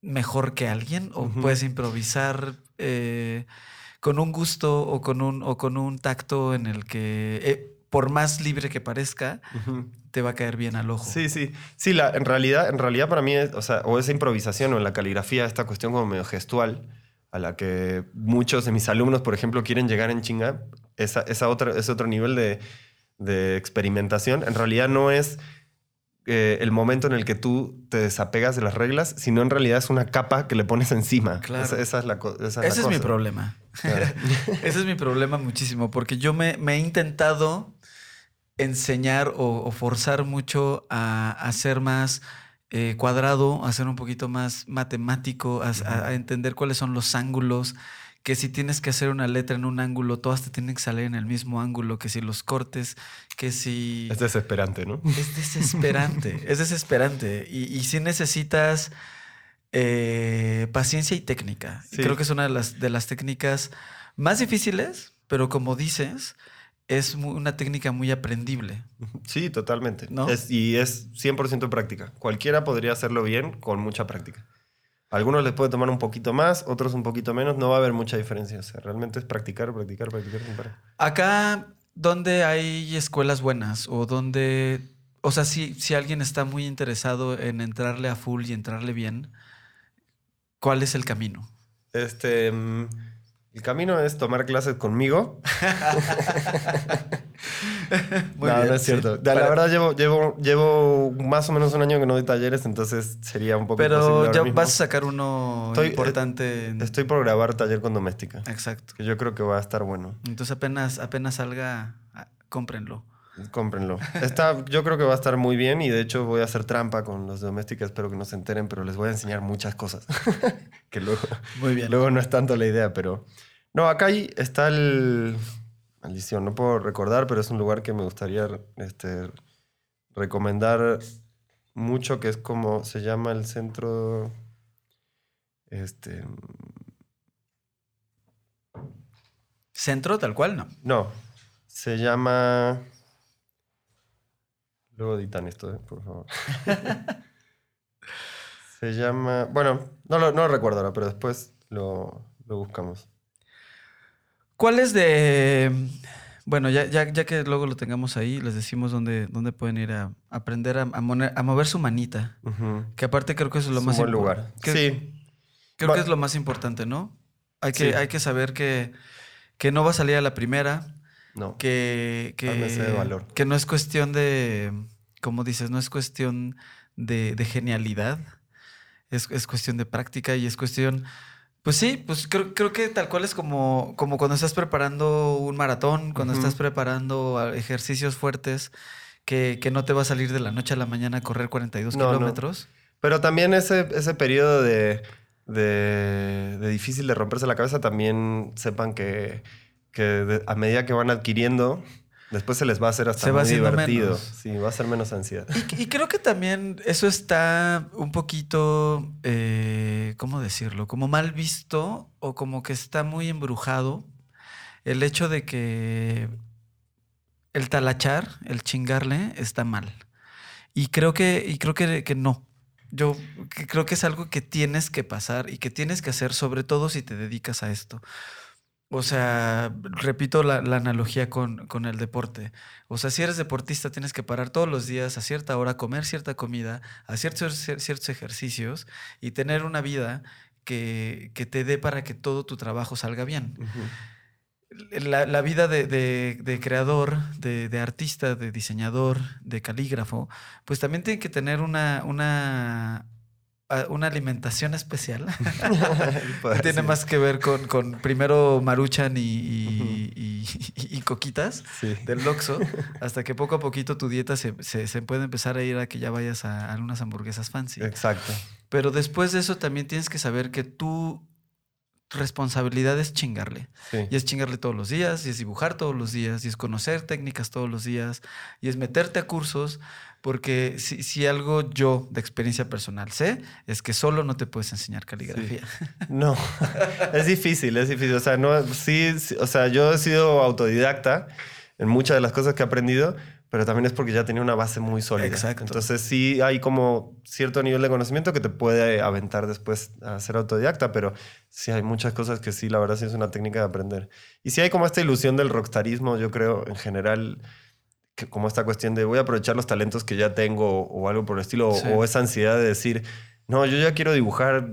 mejor que alguien o puedes improvisar eh, con un gusto o con un, o con un tacto en el que, eh, por más libre que parezca, te va a caer bien al ojo. Sí, sí. Sí, la, en, realidad, en realidad para mí, es, o sea, o esa improvisación o en la caligrafía, esta cuestión como medio gestual, a la que muchos de mis alumnos, por ejemplo, quieren llegar en chinga, esa, esa otra, ese otro nivel de, de experimentación, en realidad no es eh, el momento en el que tú te desapegas de las reglas, sino en realidad es una capa que le pones encima. Claro. Esa, esa es la, co- esa es la Ese es mi problema. Claro. (laughs) Ese es mi problema muchísimo, porque yo me, me he intentado enseñar o, o forzar mucho a, a ser más eh, cuadrado, a ser un poquito más matemático, a, a- a entender cuáles son los ángulos, que si tienes que hacer una letra en un ángulo, todas te tienen que salir en el mismo ángulo, que si los cortes, que si... Es desesperante, ¿no? Es desesperante, es desesperante. Y, y sí necesitas eh, paciencia y técnica. Sí. Creo que es una de las, de las técnicas más difíciles, pero como dices, es una técnica muy aprendible. Sí, totalmente. ¿No? Es- y es 100% práctica. Cualquiera podría hacerlo bien con mucha práctica. Algunos les puede tomar un poquito más, otros un poquito menos. No va a haber mucha diferencia. O sea, realmente es practicar, practicar, practicar. parar. Acá, donde hay escuelas buenas o donde, o sea, si, si alguien está muy interesado en entrarle a full y entrarle bien, ¿cuál es el camino? Este, mm, el camino es tomar clases conmigo. (laughs) Muy no, bien, no es cierto. La, la Para- verdad, llevo, llevo, llevo más o menos un año que no doy talleres, entonces sería un poco Pero ya mismo. vas a sacar uno Estoy- eh, importante. en- Estoy por grabar taller con doméstica, Exacto. que yo creo que va a estar bueno. Entonces apenas, apenas salga, ah, cómprenlo. Cómprenlo. Está, yo creo que va a estar muy bien y de hecho voy a hacer trampa con los domésticos, espero que no se enteren, pero les voy a enseñar muchas cosas. (laughs) que luego, Muy bien. luego no es tanto la idea, pero... No, acá ahí está el... Maldición, no puedo recordar, pero es un lugar que me gustaría este, recomendar mucho, que es como se llama el centro... Este... Centro, tal cual, no. No, se llama... Luego editan esto, eh, por favor. (laughs) se llama... Bueno, no lo, no lo recuerdo ahora, pero después lo, lo buscamos. ¿Cuál es de. Bueno, ya, ya, ya que luego lo tengamos ahí, les decimos dónde, dónde pueden ir a aprender a, a mone- a mover su manita. Que aparte creo que eso es lo Es más un buen impor- lugar. que- Sí, Creo que es lo más importante, ¿no? Hay que, Sí. hay que saber que, que no va a salir a la primera, no. que, que, de valor. que no es cuestión de, como dices, no es cuestión de, de genialidad, es, es cuestión de práctica y es cuestión, pues sí, pues creo, creo que tal cual es como, como cuando estás preparando un maratón, cuando estás preparando ejercicios fuertes, que, que no te va a salir de la noche a la mañana a correr 42 No, no. kilómetros. Pero también ese, ese periodo de, de, de difícil de romperse la cabeza, también sepan que, que de- a medida que van adquiriendo, después se les va a hacer hasta Se va muy divertido. menos. Sí, va a ser menos ansiedad. Y, y creo que también eso está un poquito, eh, ¿cómo decirlo? Como mal visto o como que está muy embrujado el hecho de que el talachar, el chingarle, está mal. Y creo que, y creo que, que no. Yo creo que es algo que tienes que pasar y que tienes que hacer, sobre todo si te dedicas a esto. O sea, repito la, la analogía con, con el deporte. O sea, si eres deportista, tienes que parar todos los días a cierta hora, comer cierta comida, hacer ciertos, ejercicios y tener una vida que, que te dé para que todo tu trabajo salga bien. La, la vida de, de- de creador, de, de artista, de diseñador, de calígrafo, pues también tiene que tener una, una, una alimentación especial. (laughs) (laughs) Tiene más que ver con, con primero maruchan y, y- y- y coquitas Sí. del Loxo, (laughs) hasta que poco a poquito tu dieta se, se- se puede empezar a ir a que ya vayas a, a unas hamburguesas fancy. Exacto. Pero después de eso también tienes que saber que tu responsabilidad es chingarle. Sí. Y es chingarle todos los días, y es dibujar todos los días, y es conocer técnicas todos los días, y es meterte a cursos, porque si, si algo yo de experiencia personal sé, es que solo no te puedes enseñar caligrafía. (laughs) No, (laughs) es difícil, es difícil. O sea, no, sí, sí, o sea, yo he sido autodidacta en muchas de las cosas que he aprendido, pero también es porque ya tenía una base muy sólida. Exacto. Entonces sí hay como cierto nivel de conocimiento que te puede aventar después a ser autodidacta, pero sí hay muchas cosas que sí, la verdad sí es una técnica de aprender. Y sí hay como esta ilusión del rockstarismo, yo creo, en general, que como esta cuestión de voy a aprovechar los talentos que ya tengo o, algo por el estilo, o- Sí. o esa ansiedad de decir, no, yo ya quiero dibujar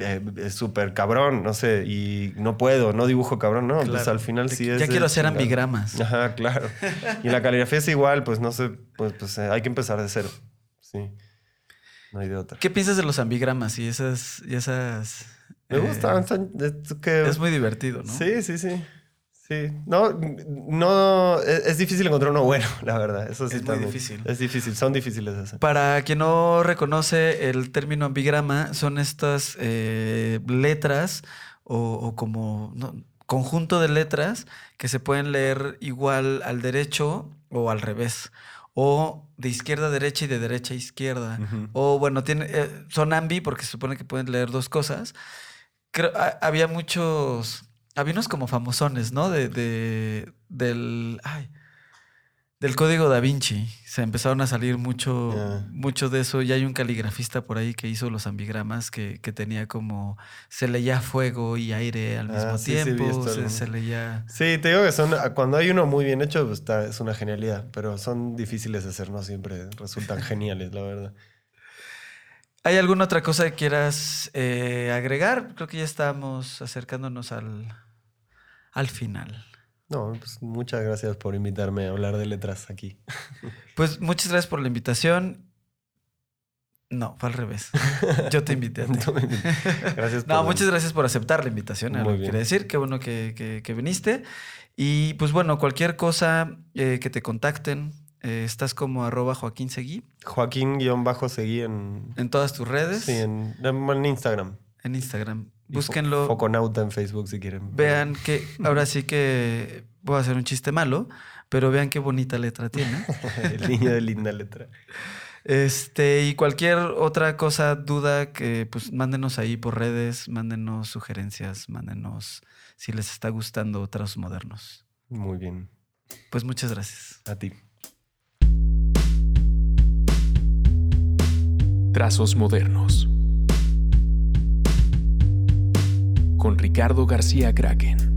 eh, eh, súper cabrón, no sé, y no puedo, no dibujo cabrón, no, pues Claro. al final sí es... ya quiero hacer ambigramas. Ajá, claro. Y la caligrafía es igual, pues no sé, pues, pues eh, hay que empezar de cero. Sí. No hay de otra. ¿Qué piensas de los ambigramas y esas... Y esas Me eh, gustan. están- es que- Es muy divertido, ¿no? Sí, sí, sí. Sí. No, no. Es, es difícil encontrar uno bueno, (laughs) la verdad. Eso sí Es muy también. difícil. Es difícil. Son difíciles hacer. Para quien no reconoce el término ambigrama, son estas eh, letras o, o como no, conjunto de letras que se pueden leer igual al derecho o al revés. O de izquierda a derecha y de derecha a izquierda. O bueno, tiene, eh, son ambi porque se supone que pueden leer dos cosas. Creo, ha- había muchos, había unos como famosones, ¿no? De, de- del, ay, del código da Vinci. Se empezaron a salir mucho, mucho de eso. Y hay un caligrafista por ahí que hizo los ambigramas que, que tenía como, se leía fuego y aire al Ah, mismo sí, sí, tiempo. esto se, se leía... Sí, te digo que son. Cuando hay uno muy bien hecho, pues está, es una genialidad. Pero son difíciles de hacer, no siempre resultan (laughs) geniales, la verdad. ¿Hay alguna otra cosa que quieras eh, agregar? Creo que ya estamos acercándonos al, al final. No, pues muchas gracias por invitarme a hablar de letras aquí. (laughs) Pues muchas gracias por la invitación. No, fue al revés. Yo te invité a (laughs) ti. Gracias (laughs) No, por- muchas gracias por aceptar la invitación. Muy bien. quería decir. Qué bueno que, que- que viniste. Y pues bueno, cualquier cosa eh, que te contacten, eh, estás como arroba Joaquín Seguí Joaquín-seguí en. en todas tus redes, Sí, en, en Instagram. en Instagram. Búsquenlo. Foconauta en Facebook si quieren. Vean que ahora sí que voy a hacer un chiste malo, pero vean qué bonita letra tiene. (laughs) El niño de linda letra. Este, y cualquier otra cosa, duda, que pues mándenos ahí por redes, mándenos sugerencias, mándenos si les está gustando Trazos Modernos. Muy bien. Pues muchas gracias. A ti. Trazos modernos. Con Ricardo García Kraken.